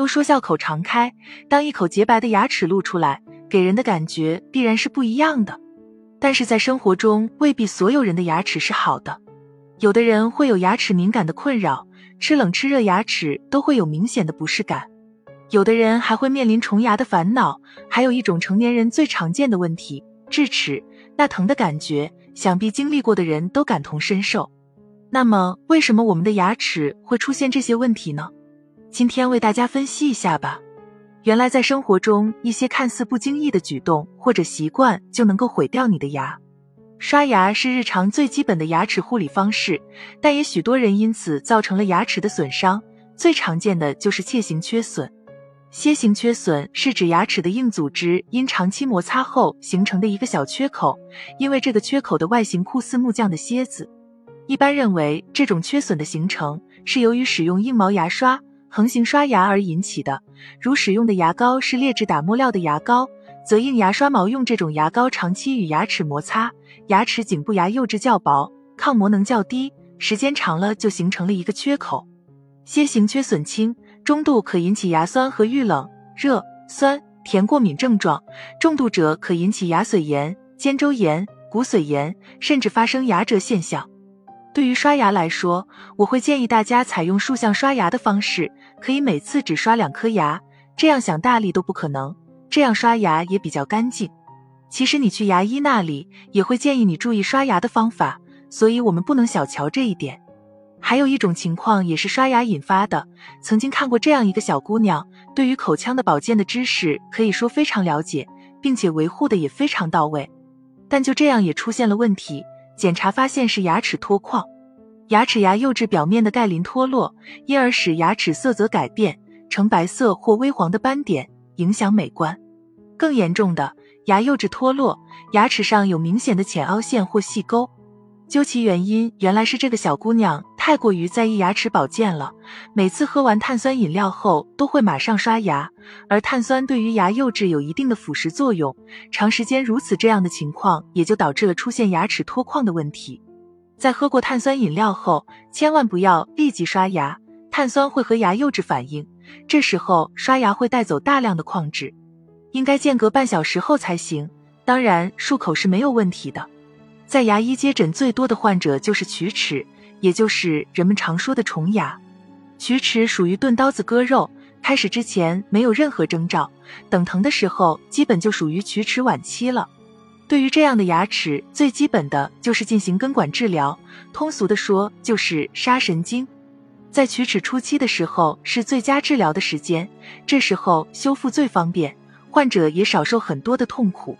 都说笑口常开，当一口洁白的牙齿露出来，给人的感觉必然是不一样的。但是在生活中，未必所有人的牙齿是好的，有的人会有牙齿敏感的困扰，吃冷吃热牙齿都会有明显的不适感；有的人还会面临虫牙的烦恼，还有一种成年人最常见的问题——智齿，那疼的感觉，想必经历过的人都感同身受。那么，为什么我们的牙齿会出现这些问题呢？今天为大家分析一下吧。原来在生活中，一些看似不经意的举动或者习惯就能够毁掉你的牙。刷牙是日常最基本的牙齿护理方式，但也许多人因此造成了牙齿的损伤。最常见的就是楔形缺损。楔形缺损是指牙齿的硬组织因长期摩擦后形成的一个小缺口，因为这个缺口的外形酷似木匠的楔子。一般认为，这种缺损的形成是由于使用硬毛牙刷。横行刷牙而引起的，如使用的牙膏是劣质打磨料的牙膏，则硬牙刷毛用这种牙膏长期与牙齿摩擦，牙齿颈部牙釉质较薄，抗磨能较低，时间长了就形成了一个缺口。楔形缺损轻中度可引起牙酸和遇冷、热、酸、甜过敏症状，重度者可引起牙髓炎、肩周炎、骨髓炎，甚至发生牙折现象。对于刷牙来说，我会建议大家采用竖向刷牙的方式，可以每次只刷两颗牙，这样想大力都不可能。这样刷牙也比较干净。其实你去牙医那里也会建议你注意刷牙的方法，所以我们不能小瞧这一点。还有一种情况也是刷牙引发的，曾经看过这样一个小姑娘，对于口腔的保健的知识可以说非常了解，并且维护的也非常到位，但就这样也出现了问题。检查发现是牙齿脱矿，牙齿牙釉质表面的钙磷脱落，因而使牙齿色泽改变呈白色或微黄的斑点，影响美观。更严重的，牙釉质脱落，牙齿上有明显的浅凹陷或细沟。究其原因，原来是这个小姑娘太过于在意牙齿保健了，每次喝完碳酸饮料后都会马上刷牙，而碳酸对于牙釉质有一定的腐蚀作用，长时间如此这样的情况也就导致了出现牙齿脱矿的问题。在喝过碳酸饮料后，千万不要立即刷牙，碳酸会和牙釉质反应，这时候刷牙会带走大量的矿质，应该间隔半小时后才行。当然，漱口是没有问题的。在牙医接诊最多的患者就是龋齿，也就是人们常说的虫牙。龋齿属于钝刀子割肉，开始之前没有任何征兆，等疼的时候基本就属于龋齿晚期了。对于这样的牙齿，最基本的就是进行根管治疗，通俗的说就是杀神经。在龋齿初期的时候是最佳治疗的时间，这时候修复最方便，患者也少受很多的痛苦。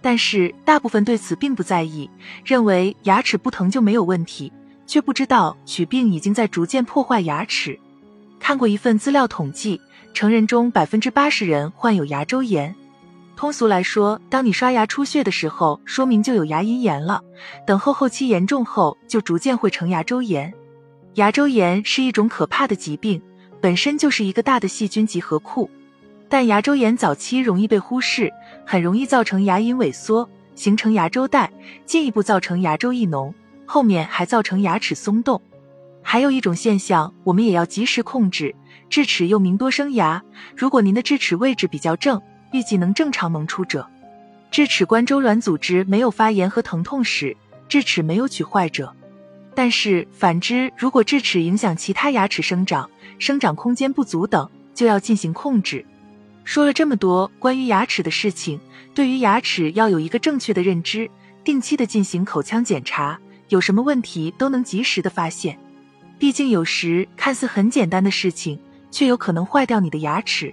但是大部分对此并不在意，认为牙齿不疼就没有问题，却不知道龋病已经在逐渐破坏牙齿。看过一份资料统计，成人中百分之八十人患有牙周炎。通俗来说，当你刷牙出血的时候，说明就有牙龈炎了。等后后期严重后，就逐渐会成牙周炎。牙周炎是一种可怕的疾病，本身就是一个大的细菌集合库。但牙周炎早期容易被忽视，很容易造成牙龈萎缩，形成牙周袋，进一步造成牙周异脓，后面还造成牙齿松动。还有一种现象，我们也要及时控制。智齿又名多生牙，如果您的智齿位置比较正，预计能正常萌出者，智齿冠周软组织没有发炎和疼痛时，智齿没有龋坏者。但是反之，如果智齿影响其他牙齿生长，生长空间不足等，就要进行控制。说了这么多关于牙齿的事情，对于牙齿要有一个正确的认知，定期的进行口腔检查，有什么问题都能及时的发现。毕竟有时看似很简单的事情，却有可能坏掉你的牙齿。